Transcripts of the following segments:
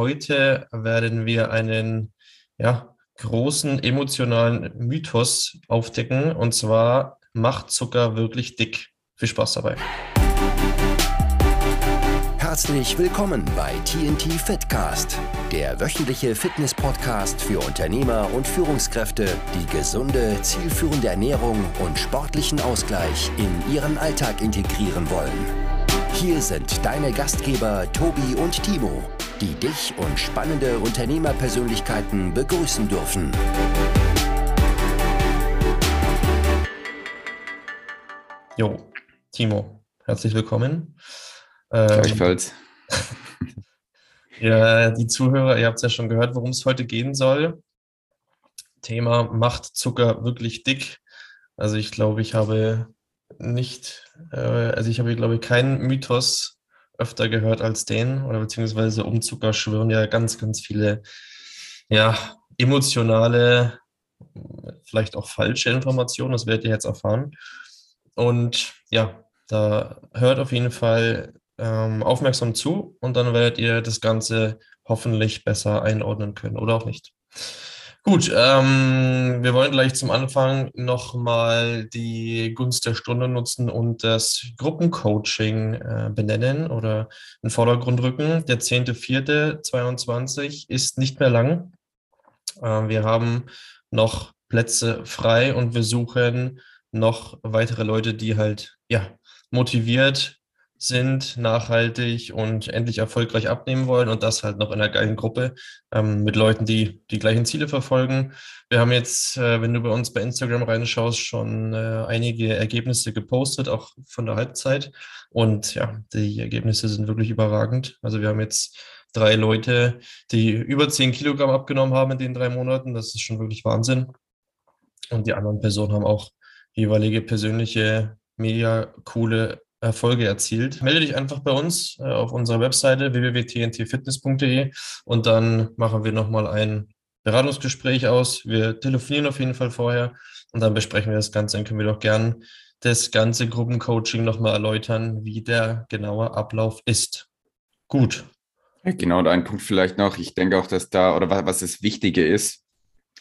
heute werden wir einen ja, großen emotionalen Mythos aufdecken und zwar macht Zucker wirklich dick. Viel Spaß dabei. Herzlich willkommen bei TNT Fitcast, der wöchentliche Fitness-Podcast für Unternehmer und Führungskräfte, die gesunde, zielführende Ernährung und sportlichen Ausgleich in ihren Alltag integrieren wollen. Hier sind deine Gastgeber Tobi und Timo, die dich und spannende Unternehmerpersönlichkeiten begrüßen dürfen. Jo, Timo, herzlich willkommen. Ähm, Gleichfalls. ja, die Zuhörer, ihr habt es ja schon gehört, worum es heute gehen soll. Thema macht Zucker wirklich dick. Also ich glaube, ich habe nicht, äh, also ich habe, glaube ich, keinen Mythos öfter gehört als den, oder beziehungsweise um Zucker schwören ja ganz, ganz viele, ja, emotionale, vielleicht auch falsche Informationen, das werdet ihr jetzt erfahren. Und ja, da hört auf jeden Fall ähm, aufmerksam zu und dann werdet ihr das Ganze hoffentlich besser einordnen können oder auch nicht. Gut, ähm, wir wollen gleich zum Anfang nochmal die Gunst der Stunde nutzen und das Gruppencoaching äh, benennen oder in den Vordergrund rücken. Der 10.04.22 ist nicht mehr lang. Äh, wir haben noch Plätze frei und wir suchen noch weitere Leute, die halt ja motiviert sind, nachhaltig und endlich erfolgreich abnehmen wollen und das halt noch in einer geilen Gruppe ähm, mit Leuten, die die gleichen Ziele verfolgen. Wir haben jetzt, äh, wenn du bei uns bei Instagram reinschaust, schon äh, einige Ergebnisse gepostet, auch von der Halbzeit. Und ja, die Ergebnisse sind wirklich überragend. Also wir haben jetzt drei Leute, die über zehn Kilogramm abgenommen haben in den drei Monaten. Das ist schon wirklich Wahnsinn. Und die anderen Personen haben auch jeweilige persönliche, mega coole Erfolge erzielt. Melde dich einfach bei uns äh, auf unserer Webseite www.tntfitness.de und dann machen wir nochmal ein Beratungsgespräch aus. Wir telefonieren auf jeden Fall vorher und dann besprechen wir das Ganze. Dann können wir doch gern das ganze Gruppencoaching nochmal erläutern, wie der genaue Ablauf ist. Gut. Genau, und ein Punkt vielleicht noch. Ich denke auch, dass da, oder was, was das Wichtige ist,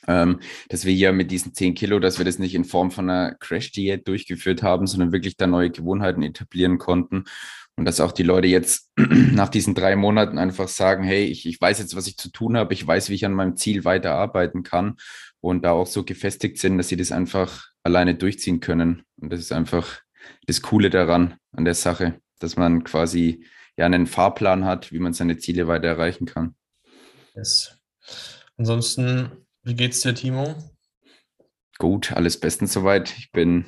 ähm, dass wir hier mit diesen 10 Kilo, dass wir das nicht in Form von einer Crash-Diät durchgeführt haben, sondern wirklich da neue Gewohnheiten etablieren konnten. Und dass auch die Leute jetzt nach diesen drei Monaten einfach sagen, hey, ich, ich weiß jetzt, was ich zu tun habe, ich weiß, wie ich an meinem Ziel weiterarbeiten kann und da auch so gefestigt sind, dass sie das einfach alleine durchziehen können. Und das ist einfach das Coole daran, an der Sache, dass man quasi ja einen Fahrplan hat, wie man seine Ziele weiter erreichen kann. Yes. Ansonsten wie geht's dir, Timo? Gut, alles bestens soweit. Ich bin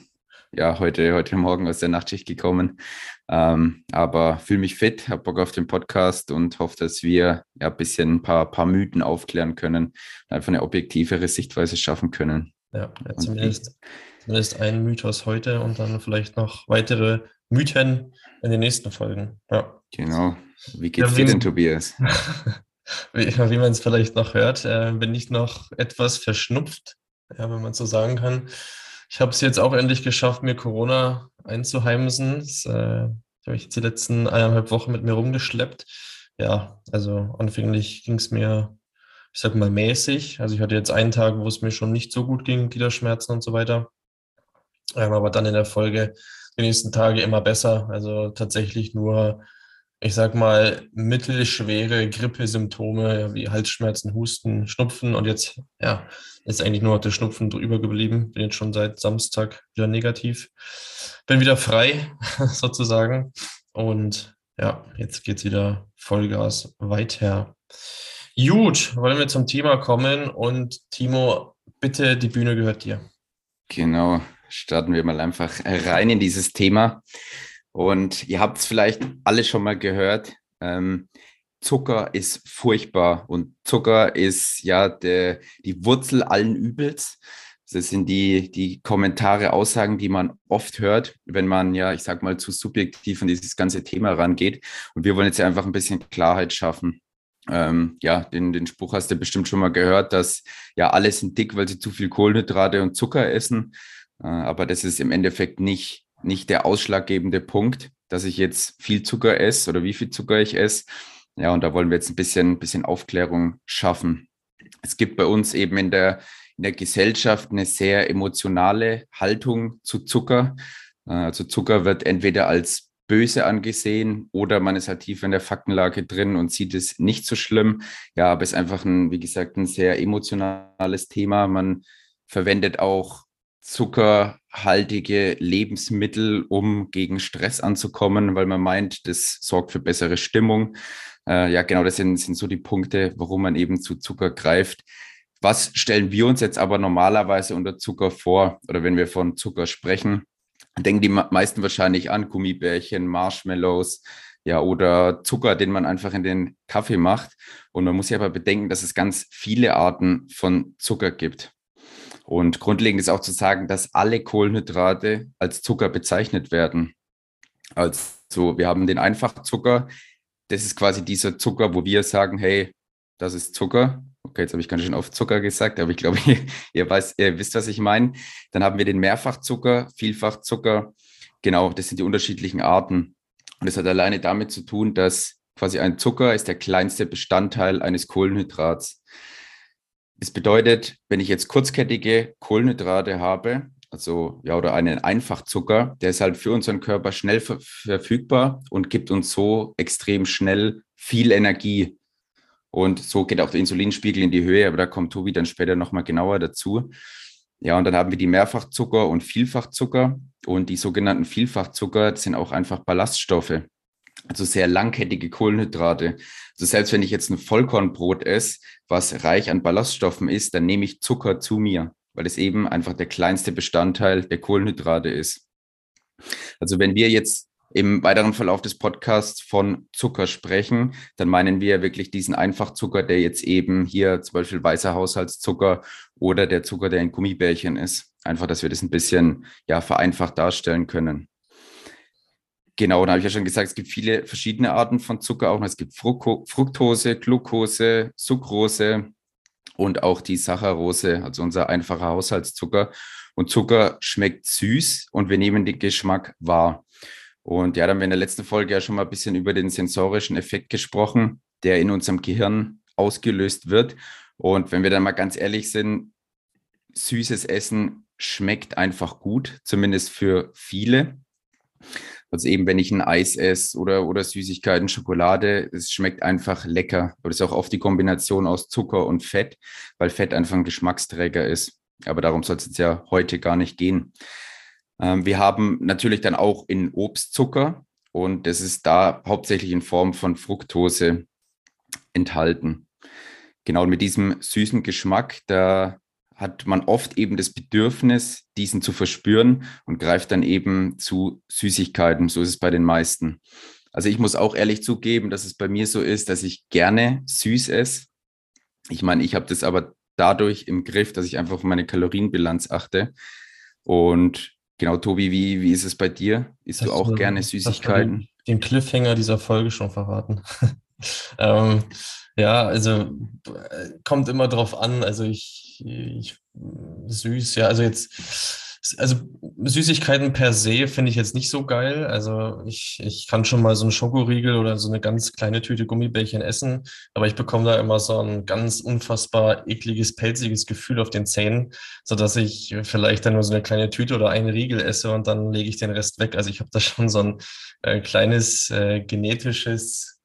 ja heute, heute Morgen aus der Nachtschicht gekommen, ähm, aber fühle mich fit, habe Bock auf den Podcast und hoffe, dass wir ja ein bisschen ein paar, paar Mythen aufklären können einfach eine objektivere Sichtweise schaffen können. Ja, ja zumindest, zumindest ein Mythos heute und dann vielleicht noch weitere Mythen in den nächsten Folgen. Ja. Genau. Wie geht's ja, dir denn, Tobias? wie, wie man es vielleicht noch hört, äh, bin ich noch etwas verschnupft, ja, wenn man so sagen kann. Ich habe es jetzt auch endlich geschafft, mir Corona einzuheimsen. Das äh, habe ich jetzt die letzten eineinhalb Wochen mit mir rumgeschleppt. Ja, also anfänglich ging es mir, ich sag mal, mäßig. Also ich hatte jetzt einen Tag, wo es mir schon nicht so gut ging, Gliederschmerzen und so weiter. Ähm, aber dann in der Folge die nächsten Tage immer besser. Also tatsächlich nur ich sag mal, mittelschwere Grippesymptome wie Halsschmerzen, Husten, Schnupfen und jetzt, ja, ist eigentlich nur noch der Schnupfen drüber geblieben. Bin jetzt schon seit Samstag wieder negativ. Bin wieder frei, sozusagen. Und ja, jetzt geht's wieder Vollgas weiter. Gut, wollen wir zum Thema kommen und Timo, bitte, die Bühne gehört dir. Genau, starten wir mal einfach rein in dieses Thema. Und ihr habt es vielleicht alle schon mal gehört. Ähm, Zucker ist furchtbar und Zucker ist ja der, die Wurzel allen Übels. Das sind die, die Kommentare, Aussagen, die man oft hört, wenn man ja, ich sag mal, zu subjektiv an dieses ganze Thema rangeht. Und wir wollen jetzt einfach ein bisschen Klarheit schaffen. Ähm, ja, den, den Spruch hast du bestimmt schon mal gehört, dass ja alle sind dick, weil sie zu viel Kohlenhydrate und Zucker essen. Äh, aber das ist im Endeffekt nicht nicht der ausschlaggebende Punkt, dass ich jetzt viel Zucker esse oder wie viel Zucker ich esse, Ja, und da wollen wir jetzt ein bisschen, bisschen Aufklärung schaffen. Es gibt bei uns eben in der, in der Gesellschaft eine sehr emotionale Haltung zu Zucker. Äh, also Zucker wird entweder als böse angesehen oder man ist halt tief in der Faktenlage drin und sieht es nicht so schlimm. Ja, aber es ist einfach ein, wie gesagt, ein sehr emotionales Thema. Man verwendet auch zuckerhaltige Lebensmittel, um gegen Stress anzukommen, weil man meint, das sorgt für bessere Stimmung. Äh, ja, genau, das sind, sind so die Punkte, warum man eben zu Zucker greift. Was stellen wir uns jetzt aber normalerweise unter Zucker vor oder wenn wir von Zucker sprechen? Denken die meisten wahrscheinlich an Gummibärchen, Marshmallows, ja, oder Zucker, den man einfach in den Kaffee macht. Und man muss ja aber bedenken, dass es ganz viele Arten von Zucker gibt. Und grundlegend ist auch zu sagen, dass alle Kohlenhydrate als Zucker bezeichnet werden. Also wir haben den Einfachzucker, das ist quasi dieser Zucker, wo wir sagen, hey, das ist Zucker. Okay, jetzt habe ich ganz schön oft Zucker gesagt, aber ich glaube, ihr, ihr, weiß, ihr wisst, was ich meine. Dann haben wir den Mehrfachzucker, Vielfachzucker. Genau, das sind die unterschiedlichen Arten. Und das hat alleine damit zu tun, dass quasi ein Zucker ist der kleinste Bestandteil eines Kohlenhydrats. Das bedeutet, wenn ich jetzt kurzkettige Kohlenhydrate habe, also ja, oder einen Einfachzucker, der ist halt für unseren Körper schnell ver verfügbar und gibt uns so extrem schnell viel Energie. Und so geht auch der Insulinspiegel in die Höhe, aber da kommt Tobi dann später nochmal genauer dazu. Ja, und dann haben wir die Mehrfachzucker und Vielfachzucker. Und die sogenannten Vielfachzucker sind auch einfach Ballaststoffe, also sehr langkettige Kohlenhydrate. Also selbst wenn ich jetzt ein Vollkornbrot esse, was reich an Ballaststoffen ist, dann nehme ich Zucker zu mir weil es eben einfach der kleinste Bestandteil der Kohlenhydrate ist. Also wenn wir jetzt im weiteren Verlauf des Podcasts von Zucker sprechen, dann meinen wir wirklich diesen Einfachzucker, der jetzt eben hier zum Beispiel weißer Haushaltszucker oder der Zucker, der in Gummibärchen ist. Einfach, dass wir das ein bisschen ja, vereinfacht darstellen können. Genau, da habe ich ja schon gesagt, es gibt viele verschiedene Arten von Zucker auch. Es gibt Fructose, Glucose, Sucrose, und auch die Saccharose, also unser einfacher Haushaltszucker. Und Zucker schmeckt süß und wir nehmen den Geschmack wahr. Und ja, dann haben wir in der letzten Folge ja schon mal ein bisschen über den sensorischen Effekt gesprochen, der in unserem Gehirn ausgelöst wird. Und wenn wir dann mal ganz ehrlich sind, süßes Essen schmeckt einfach gut, zumindest für viele. Also eben, wenn ich ein Eis esse oder, oder Süßigkeiten, Schokolade, es schmeckt einfach lecker. Aber das ist auch oft die Kombination aus Zucker und Fett, weil Fett einfach ein Geschmacksträger ist. Aber darum soll es jetzt ja heute gar nicht gehen. Ähm, wir haben natürlich dann auch in Obst Zucker und das ist da hauptsächlich in Form von Fructose enthalten. Genau mit diesem süßen Geschmack, da hat man oft eben das Bedürfnis, diesen zu verspüren und greift dann eben zu Süßigkeiten. So ist es bei den meisten. Also ich muss auch ehrlich zugeben, dass es bei mir so ist, dass ich gerne süß esse. Ich meine, ich habe das aber dadurch im Griff, dass ich einfach auf meine Kalorienbilanz achte. Und genau, Tobi, wie, wie ist es bei dir? Isst du auch du, gerne Süßigkeiten? Den, den Cliffhanger dieser Folge schon verraten. ähm, ja, also kommt immer drauf an. Also ich, ich süß, ja, also jetzt, also Süßigkeiten per se finde ich jetzt nicht so geil. Also ich, ich kann schon mal so einen Schokoriegel oder so eine ganz kleine Tüte Gummibärchen essen, aber ich bekomme da immer so ein ganz unfassbar ekliges, pelziges Gefühl auf den Zähnen, sodass ich vielleicht dann nur so eine kleine Tüte oder einen Riegel esse und dann lege ich den Rest weg. Also ich habe da schon so ein äh, kleines äh, genetisches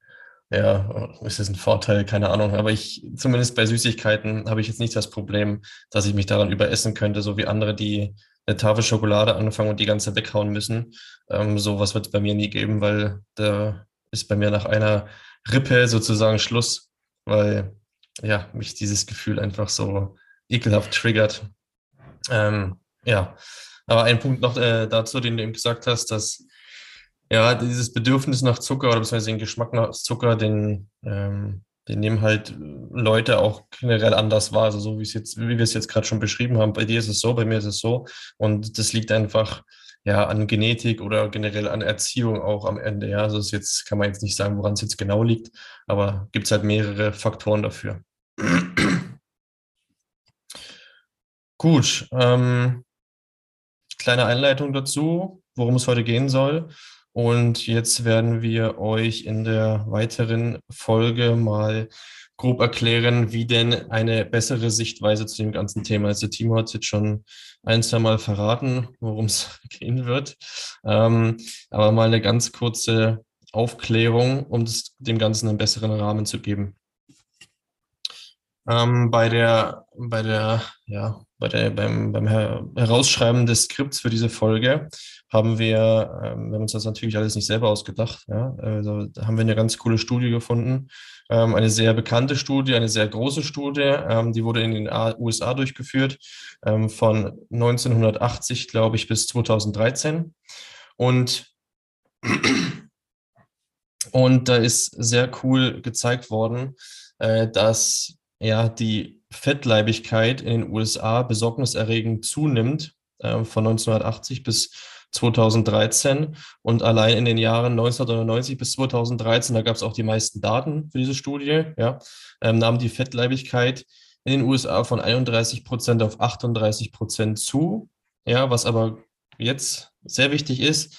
ja, ist das ein Vorteil? Keine Ahnung. Aber ich, zumindest bei Süßigkeiten, habe ich jetzt nicht das Problem, dass ich mich daran überessen könnte, so wie andere, die eine Tafel Schokolade anfangen und die ganze weghauen müssen. Ähm, sowas wird es bei mir nie geben, weil da ist bei mir nach einer Rippe sozusagen Schluss, weil ja, mich dieses Gefühl einfach so ekelhaft triggert. Ähm, ja, aber ein Punkt noch äh, dazu, den du eben gesagt hast, dass ja, dieses Bedürfnis nach Zucker oder beziehungsweise den Geschmack nach Zucker, den, ähm, den nehmen halt Leute auch generell anders wahr. Also so wie es jetzt, wie wir es jetzt gerade schon beschrieben haben. Bei dir ist es so, bei mir ist es so. Und das liegt einfach ja an Genetik oder generell an Erziehung auch am Ende. Ja, also jetzt kann man jetzt nicht sagen, woran es jetzt genau liegt, aber gibt es halt mehrere Faktoren dafür. Gut, ähm, kleine Einleitung dazu, worum es heute gehen soll. Und jetzt werden wir euch in der weiteren Folge mal grob erklären, wie denn eine bessere Sichtweise zu dem ganzen Thema ist. Der Timo hat jetzt schon ein, zwei Mal verraten, worum es gehen wird. Ähm, aber mal eine ganz kurze Aufklärung, um das, dem Ganzen einen besseren Rahmen zu geben. Ähm, bei der, bei der, ja, bei der, beim, beim Herausschreiben des Skripts für diese Folge haben wir, ähm, wir haben uns das natürlich alles nicht selber ausgedacht, ja, also da haben wir eine ganz coole Studie gefunden, ähm, eine sehr bekannte Studie, eine sehr große Studie, ähm, die wurde in den USA durchgeführt, ähm, von 1980, glaube ich, bis 2013 und und da ist sehr cool gezeigt worden, äh, dass ja die Fettleibigkeit in den USA besorgniserregend zunimmt äh, von 1980 bis 2013 und allein in den Jahren 1999 bis 2013, da gab es auch die meisten Daten für diese Studie, ja, ähm, nahm die Fettleibigkeit in den USA von 31 Prozent auf 38 Prozent zu, ja, was aber jetzt sehr wichtig ist,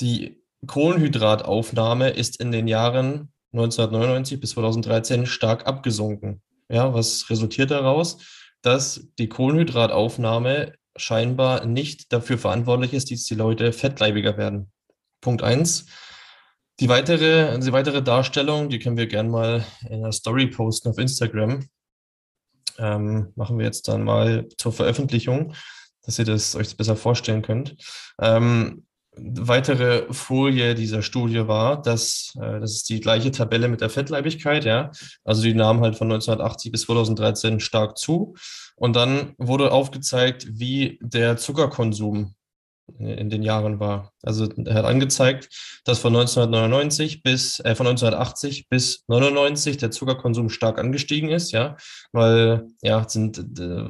die Kohlenhydrataufnahme ist in den Jahren 1999 bis 2013 stark abgesunken. Ja, was resultiert daraus? Dass die Kohlenhydrataufnahme scheinbar nicht dafür verantwortlich ist, dass die Leute fettleibiger werden. Punkt eins. Die weitere, die weitere Darstellung, die können wir gerne mal in einer Story posten auf Instagram. Ähm, machen wir jetzt dann mal zur Veröffentlichung, dass ihr das euch besser vorstellen könnt. Ähm, weitere Folie dieser Studie war, dass äh, das ist die gleiche Tabelle mit der Fettleibigkeit, ja. Also die nahm halt von 1980 bis 2013 stark zu. Und dann wurde aufgezeigt, wie der Zuckerkonsum in den Jahren war. Also er hat angezeigt, dass von 1999 bis äh, von 1980 bis 99 der Zuckerkonsum stark angestiegen ist, ja, weil ja sind äh,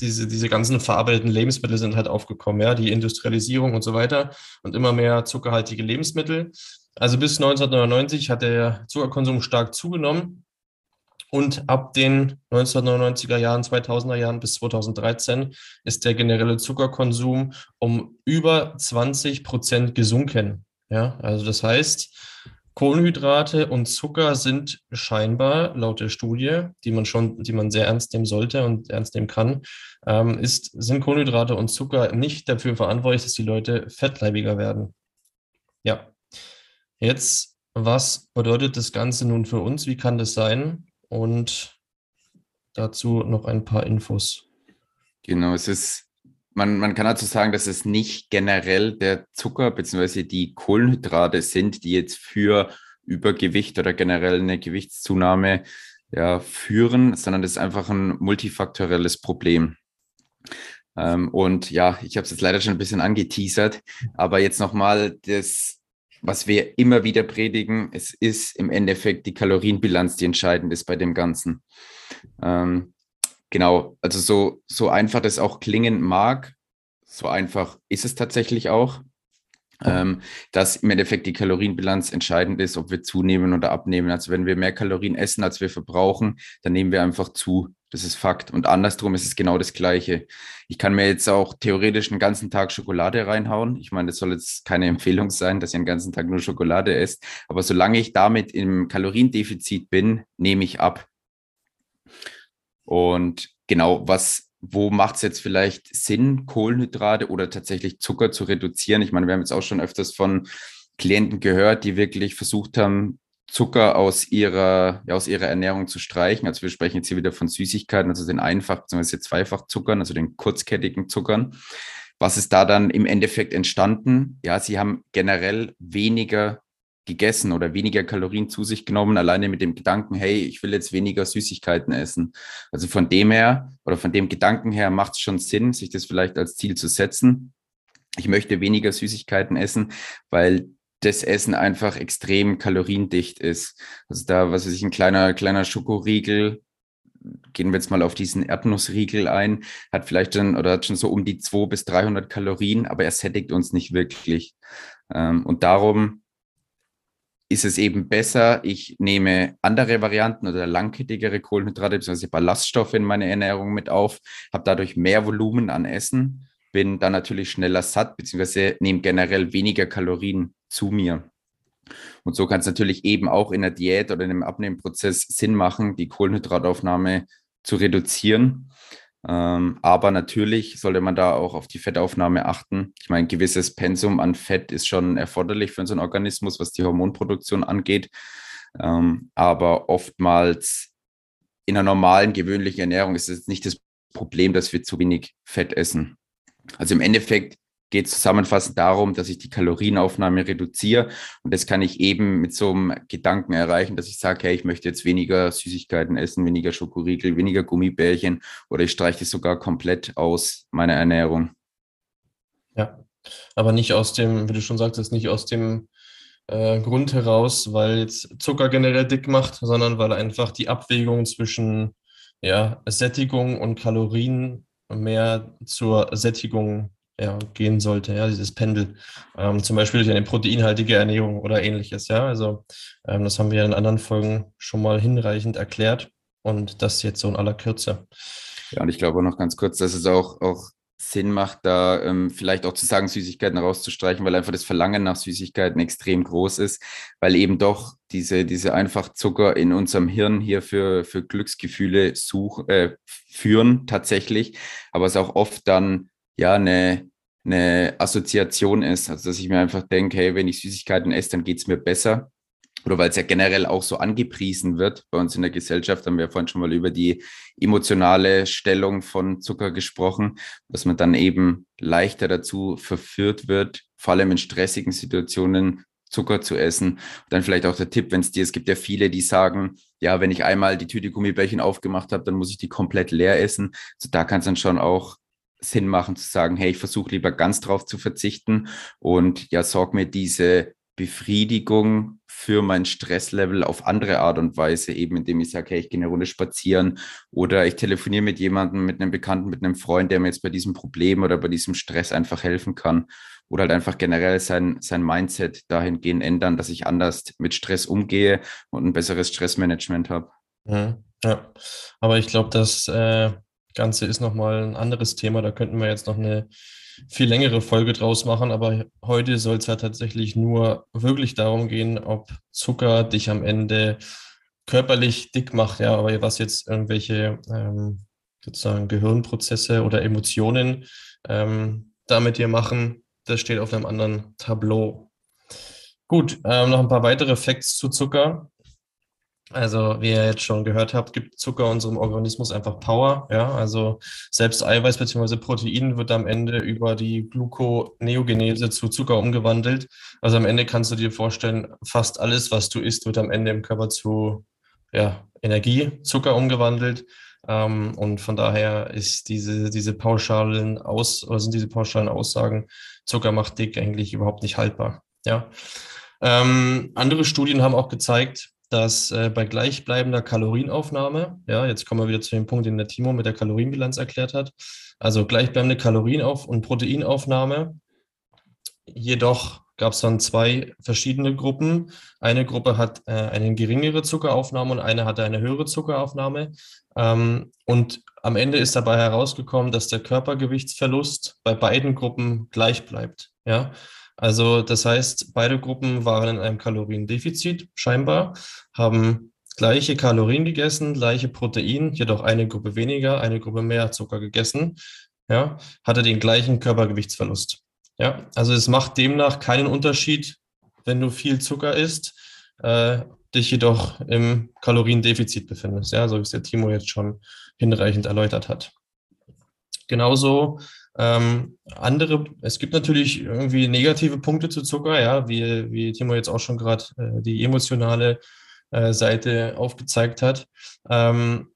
diese diese ganzen verarbeiteten Lebensmittel sind halt aufgekommen, ja, die Industrialisierung und so weiter und immer mehr zuckerhaltige Lebensmittel. Also bis 1999 hat der Zuckerkonsum stark zugenommen und ab den 1999er Jahren, 2000er Jahren bis 2013 ist der generelle Zuckerkonsum um über 20 Prozent gesunken. Ja, also das heißt, Kohlenhydrate und Zucker sind scheinbar laut der Studie, die man schon, die man sehr ernst nehmen sollte und ernst nehmen kann, ähm, ist, sind Kohlenhydrate und Zucker nicht dafür verantwortlich, dass die Leute fettleibiger werden. Ja. Jetzt, was bedeutet das Ganze nun für uns? Wie kann das sein? Und dazu noch ein paar Infos. Genau, es ist, man, man kann dazu sagen, dass es nicht generell der Zucker bzw. die Kohlenhydrate sind, die jetzt für Übergewicht oder generell eine Gewichtszunahme ja, führen, sondern das ist einfach ein multifaktorelles Problem. Ähm, und ja, ich habe es jetzt leider schon ein bisschen angeteasert, aber jetzt nochmal das was wir immer wieder predigen, es ist im Endeffekt die Kalorienbilanz, die entscheidend ist bei dem Ganzen. Ähm, genau, also so, so einfach das auch klingen mag, so einfach ist es tatsächlich auch ähm, dass im Endeffekt die Kalorienbilanz entscheidend ist, ob wir zunehmen oder abnehmen. Also wenn wir mehr Kalorien essen, als wir verbrauchen, dann nehmen wir einfach zu. Das ist Fakt. Und andersrum ist es genau das Gleiche. Ich kann mir jetzt auch theoretisch einen ganzen Tag Schokolade reinhauen. Ich meine, das soll jetzt keine Empfehlung sein, dass ihr den ganzen Tag nur Schokolade esst. Aber solange ich damit im Kaloriendefizit bin, nehme ich ab. Und genau, was wo macht es jetzt vielleicht Sinn, Kohlenhydrate oder tatsächlich Zucker zu reduzieren? Ich meine, wir haben jetzt auch schon öfters von Klienten gehört, die wirklich versucht haben, Zucker aus ihrer, ja, aus ihrer Ernährung zu streichen. Also wir sprechen jetzt hier wieder von Süßigkeiten, also den Einfach- bzw. Zweifachzuckern, also den kurzkettigen Zuckern. Was ist da dann im Endeffekt entstanden? Ja, sie haben generell weniger gegessen oder weniger Kalorien zu sich genommen, alleine mit dem Gedanken, hey, ich will jetzt weniger Süßigkeiten essen. Also von dem her oder von dem Gedanken her macht es schon Sinn, sich das vielleicht als Ziel zu setzen. Ich möchte weniger Süßigkeiten essen, weil das Essen einfach extrem kaloriendicht ist. Also da, was weiß ich, ein kleiner, kleiner Schokoriegel, gehen wir jetzt mal auf diesen Erdnussriegel ein, hat vielleicht schon oder hat schon so um die 200 bis 300 Kalorien, aber er sättigt uns nicht wirklich. Ähm, und darum ist es eben besser, ich nehme andere Varianten oder langkettigere Kohlenhydrate bzw. Ballaststoffe in meine Ernährung mit auf, habe dadurch mehr Volumen an Essen, bin dann natürlich schneller satt, beziehungsweise nehme generell weniger Kalorien zu mir. Und so kann es natürlich eben auch in der Diät oder in einem Abnehmprozess Sinn machen, die Kohlenhydrataufnahme zu reduzieren. Ähm, aber natürlich sollte man da auch auf die Fettaufnahme achten. Ich meine, ein gewisses Pensum an Fett ist schon erforderlich für unseren Organismus, was die Hormonproduktion angeht. Ähm, aber oftmals in einer normalen, gewöhnlichen Ernährung ist es nicht das Problem, dass wir zu wenig Fett essen. Also im Endeffekt geht es zusammenfassend darum, dass ich die Kalorienaufnahme reduziere. Und das kann ich eben mit so einem Gedanken erreichen, dass ich sage, hey, ich möchte jetzt weniger Süßigkeiten essen, weniger Schokoriegel, weniger Gummibärchen oder ich streiche das sogar komplett aus meiner Ernährung. Ja, aber nicht aus dem, wie du schon sagtest, nicht aus dem äh, Grund heraus, weil jetzt Zucker generell dick macht, sondern weil einfach die Abwägung zwischen ja, Sättigung und Kalorien mehr zur Sättigung ja, gehen sollte, ja, dieses Pendel. Ähm, zum Beispiel durch eine proteinhaltige Ernährung oder ähnliches, ja. Also ähm, das haben wir in anderen Folgen schon mal hinreichend erklärt und das jetzt so in aller Kürze. Ja, und ich glaube noch ganz kurz, dass es auch, auch Sinn macht, da ähm, vielleicht auch zu sagen, Süßigkeiten rauszustreichen, weil einfach das Verlangen nach Süßigkeiten extrem groß ist, weil eben doch diese, diese einfach Zucker in unserem Hirn hier für, für Glücksgefühle such, äh, führen tatsächlich, aber es auch oft dann ja eine, eine Assoziation ist. Also dass ich mir einfach denke, hey, wenn ich Süßigkeiten esse, dann geht es mir besser. Oder weil es ja generell auch so angepriesen wird bei uns in der Gesellschaft, haben wir ja vorhin schon mal über die emotionale Stellung von Zucker gesprochen, dass man dann eben leichter dazu verführt wird, vor allem in stressigen Situationen Zucker zu essen. Und dann vielleicht auch der Tipp, wenn es dir, es gibt ja viele, die sagen, ja, wenn ich einmal die Tüte Gummibärchen aufgemacht habe, dann muss ich die komplett leer essen. Also da kann es dann schon auch Sinn machen zu sagen, hey, ich versuche lieber ganz drauf zu verzichten und ja, sorg mir diese Befriedigung für mein Stresslevel auf andere Art und Weise, eben indem ich sage, hey, ich gehe eine Runde spazieren oder ich telefoniere mit jemandem, mit einem Bekannten, mit einem Freund, der mir jetzt bei diesem Problem oder bei diesem Stress einfach helfen kann oder halt einfach generell sein, sein Mindset dahingehend ändern, dass ich anders mit Stress umgehe und ein besseres Stressmanagement habe. Mhm. Ja, aber ich glaube, dass äh, Ganze ist nochmal ein anderes Thema. Da könnten wir jetzt noch eine viel längere Folge draus machen. Aber heute soll es ja tatsächlich nur wirklich darum gehen, ob Zucker dich am Ende körperlich dick macht. Ja, aber was jetzt irgendwelche ähm, sozusagen Gehirnprozesse oder Emotionen ähm, damit dir machen, das steht auf einem anderen Tableau. Gut, ähm, noch ein paar weitere Facts zu Zucker. Also, wie ihr jetzt schon gehört habt, gibt Zucker unserem Organismus einfach Power. Ja, also selbst Eiweiß bzw. Protein wird am Ende über die Gluconeogenese zu Zucker umgewandelt. Also am Ende kannst du dir vorstellen, fast alles, was du isst, wird am Ende im Körper zu ja, Energie, Zucker umgewandelt. Ähm, und von daher ist diese, diese pauschalen Aus, oder sind diese pauschalen Aussagen, Zucker macht dick eigentlich überhaupt nicht haltbar. Ja. Ähm, andere Studien haben auch gezeigt, dass äh, bei gleichbleibender Kalorienaufnahme, ja, jetzt kommen wir wieder zu dem Punkt, den der Timo mit der Kalorienbilanz erklärt hat, also gleichbleibende Kalorienauf- und Proteinaufnahme, jedoch gab es dann zwei verschiedene Gruppen. Eine Gruppe hat äh, eine geringere Zuckeraufnahme und eine hatte eine höhere Zuckeraufnahme. Ähm, und am Ende ist dabei herausgekommen, dass der Körpergewichtsverlust bei beiden Gruppen gleich bleibt. Ja, also das heißt, beide Gruppen waren in einem Kaloriendefizit scheinbar, haben gleiche Kalorien gegessen, gleiche Protein, jedoch eine Gruppe weniger, eine Gruppe mehr Zucker gegessen, ja, hatte den gleichen Körpergewichtsverlust. Ja, also es macht demnach keinen Unterschied, wenn du viel Zucker isst, äh, dich jedoch im Kaloriendefizit befindest, ja, so wie es der Timo jetzt schon hinreichend erläutert hat. Genauso ähm, andere, es gibt natürlich irgendwie negative Punkte zu Zucker, ja, wie, wie Timo jetzt auch schon gerade äh, die emotionale äh, Seite aufgezeigt hat. Ähm,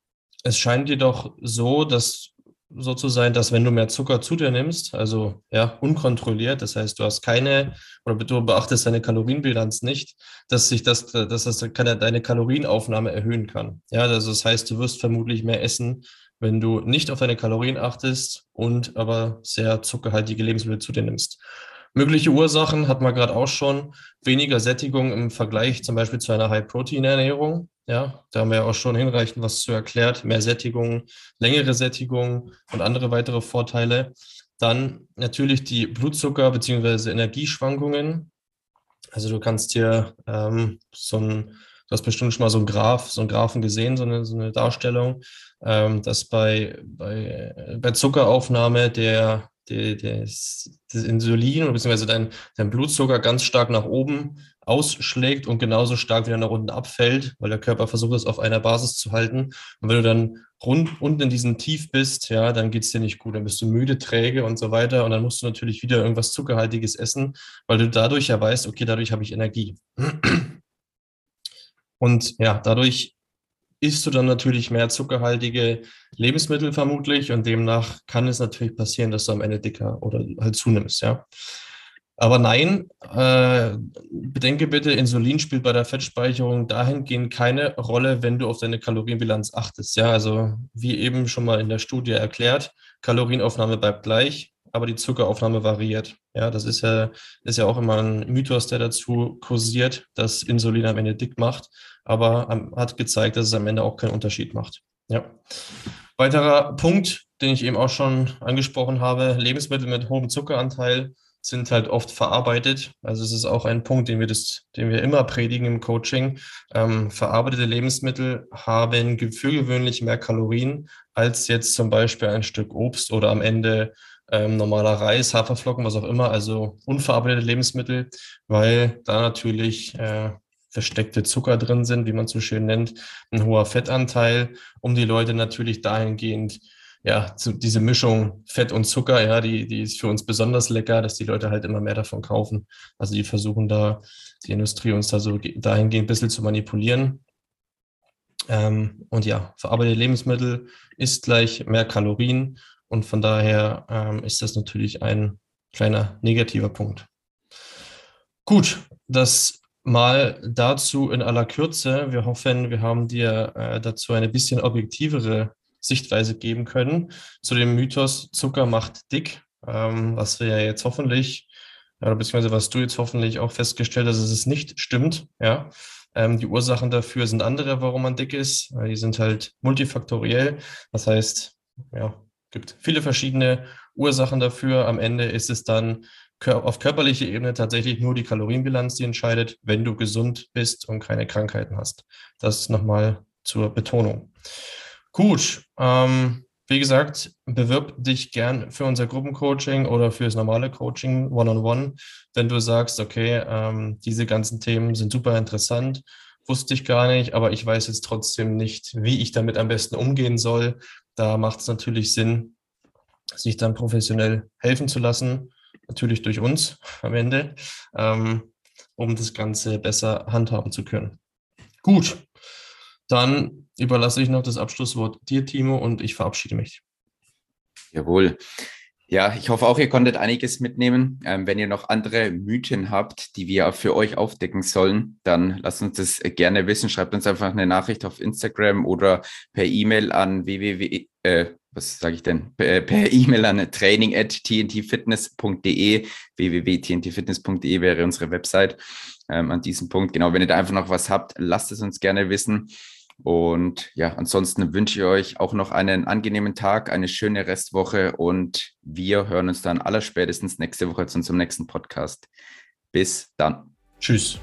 es scheint jedoch so, dass so zu sein, dass wenn du mehr Zucker zu dir nimmst, also ja, unkontrolliert, das heißt, du hast keine oder du beachtest deine Kalorienbilanz nicht, dass sich das, dass das deine Kalorienaufnahme erhöhen kann. Ja, also das heißt, du wirst vermutlich mehr essen, wenn du nicht auf deine Kalorien achtest und aber sehr zuckerhaltige Lebensmittel zu dir nimmst. Mögliche Ursachen hat man gerade auch schon. Weniger Sättigung im Vergleich zum Beispiel zu einer High-Protein-Ernährung. Ja, da haben wir ja auch schon hinreichend was zu erklärt. Mehr Sättigung, längere Sättigung und andere weitere Vorteile. Dann natürlich die Blutzucker- bzw. Energieschwankungen. Also du kannst dir ähm, so ein, du hast bestimmt schon mal so einen Graph, so einen Graphen gesehen, so eine, so eine Darstellung, ähm, dass bei, bei, bei Zuckeraufnahme der, der, das, das Insulin oder beziehungsweise dein, dein Blutzucker ganz stark nach oben ausschlägt und genauso stark wieder nach unten abfällt, weil der Körper versucht, es auf einer Basis zu halten. Und wenn du dann rund unten in diesem Tief bist, ja, dann geht es dir nicht gut, dann bist du müde, träge und so weiter. Und dann musst du natürlich wieder irgendwas Zuckerhaltiges essen, weil du dadurch ja weißt, okay, dadurch habe ich Energie. Und ja, dadurch isst du dann natürlich mehr zuckerhaltige Lebensmittel vermutlich und demnach kann es natürlich passieren, dass du am Ende dicker oder halt zunimmst, ja. Aber nein, äh, bedenke bitte, Insulin spielt bei der Fettspeicherung dahingehend keine Rolle, wenn du auf deine Kalorienbilanz achtest. Ja, also wie eben schon mal in der Studie erklärt, Kalorienaufnahme bleibt gleich, aber die Zuckeraufnahme variiert. Ja, das ist ja, ist ja auch immer ein Mythos, der dazu kursiert, dass Insulin am Ende dick macht, aber hat gezeigt, dass es am Ende auch keinen Unterschied macht. Ja. Weiterer Punkt, den ich eben auch schon angesprochen habe, Lebensmittel mit hohem Zuckeranteil sind halt oft verarbeitet. Also es ist auch ein Punkt, den wir, das, den wir immer predigen im Coaching. Ähm, verarbeitete Lebensmittel haben für gewöhnlich mehr Kalorien als jetzt zum Beispiel ein Stück Obst oder am Ende ähm, normaler Reis, Haferflocken, was auch immer. Also unverarbeitete Lebensmittel, weil da natürlich äh, versteckte Zucker drin sind, wie man so schön nennt, ein hoher Fettanteil, um die Leute natürlich dahingehend ja, zu, diese Mischung Fett und Zucker, ja, die, die ist für uns besonders lecker, dass die Leute halt immer mehr davon kaufen. Also die versuchen da, die Industrie uns da so dahingehend ein bisschen zu manipulieren. Ähm, und ja, verarbeitete Lebensmittel ist gleich mehr Kalorien und von daher ähm, ist das natürlich ein kleiner negativer Punkt. Gut, das mal dazu in aller Kürze. Wir hoffen, wir haben dir äh, dazu eine bisschen objektivere Sichtweise geben können zu dem Mythos Zucker macht dick, ähm, was wir ja jetzt hoffentlich, ja, beziehungsweise was du jetzt hoffentlich auch festgestellt hast, dass es nicht stimmt. Ja, ähm, die Ursachen dafür sind andere, warum man dick ist. Die sind halt multifaktoriell. Das heißt, ja, gibt viele verschiedene Ursachen dafür. Am Ende ist es dann auf körperlicher Ebene tatsächlich nur die Kalorienbilanz, die entscheidet, wenn du gesund bist und keine Krankheiten hast. Das nochmal zur Betonung. Gut, ähm, wie gesagt, bewirb dich gern für unser Gruppencoaching oder für das normale Coaching One-on-One, -on -one, wenn du sagst, okay, ähm, diese ganzen Themen sind super interessant, wusste ich gar nicht, aber ich weiß jetzt trotzdem nicht, wie ich damit am besten umgehen soll. Da macht es natürlich Sinn, sich dann professionell helfen zu lassen, natürlich durch uns am Ende, ähm, um das Ganze besser handhaben zu können. Gut, dann überlasse ich noch das Abschlusswort dir, Timo, und ich verabschiede mich. Jawohl. Ja, ich hoffe auch, ihr konntet einiges mitnehmen. Ähm, wenn ihr noch andere Mythen habt, die wir für euch aufdecken sollen, dann lasst uns das gerne wissen. Schreibt uns einfach eine Nachricht auf Instagram oder per E-Mail an www, äh, was sage ich denn? Per, per E-Mail an training at tntfitness.de. www.tntfitness.de wäre unsere Website ähm, an diesem Punkt. Genau, wenn ihr da einfach noch was habt, lasst es uns gerne wissen. Und ja, ansonsten wünsche ich euch auch noch einen angenehmen Tag, eine schöne Restwoche und wir hören uns dann allerspätestens nächste Woche zu unserem nächsten Podcast. Bis dann. Tschüss.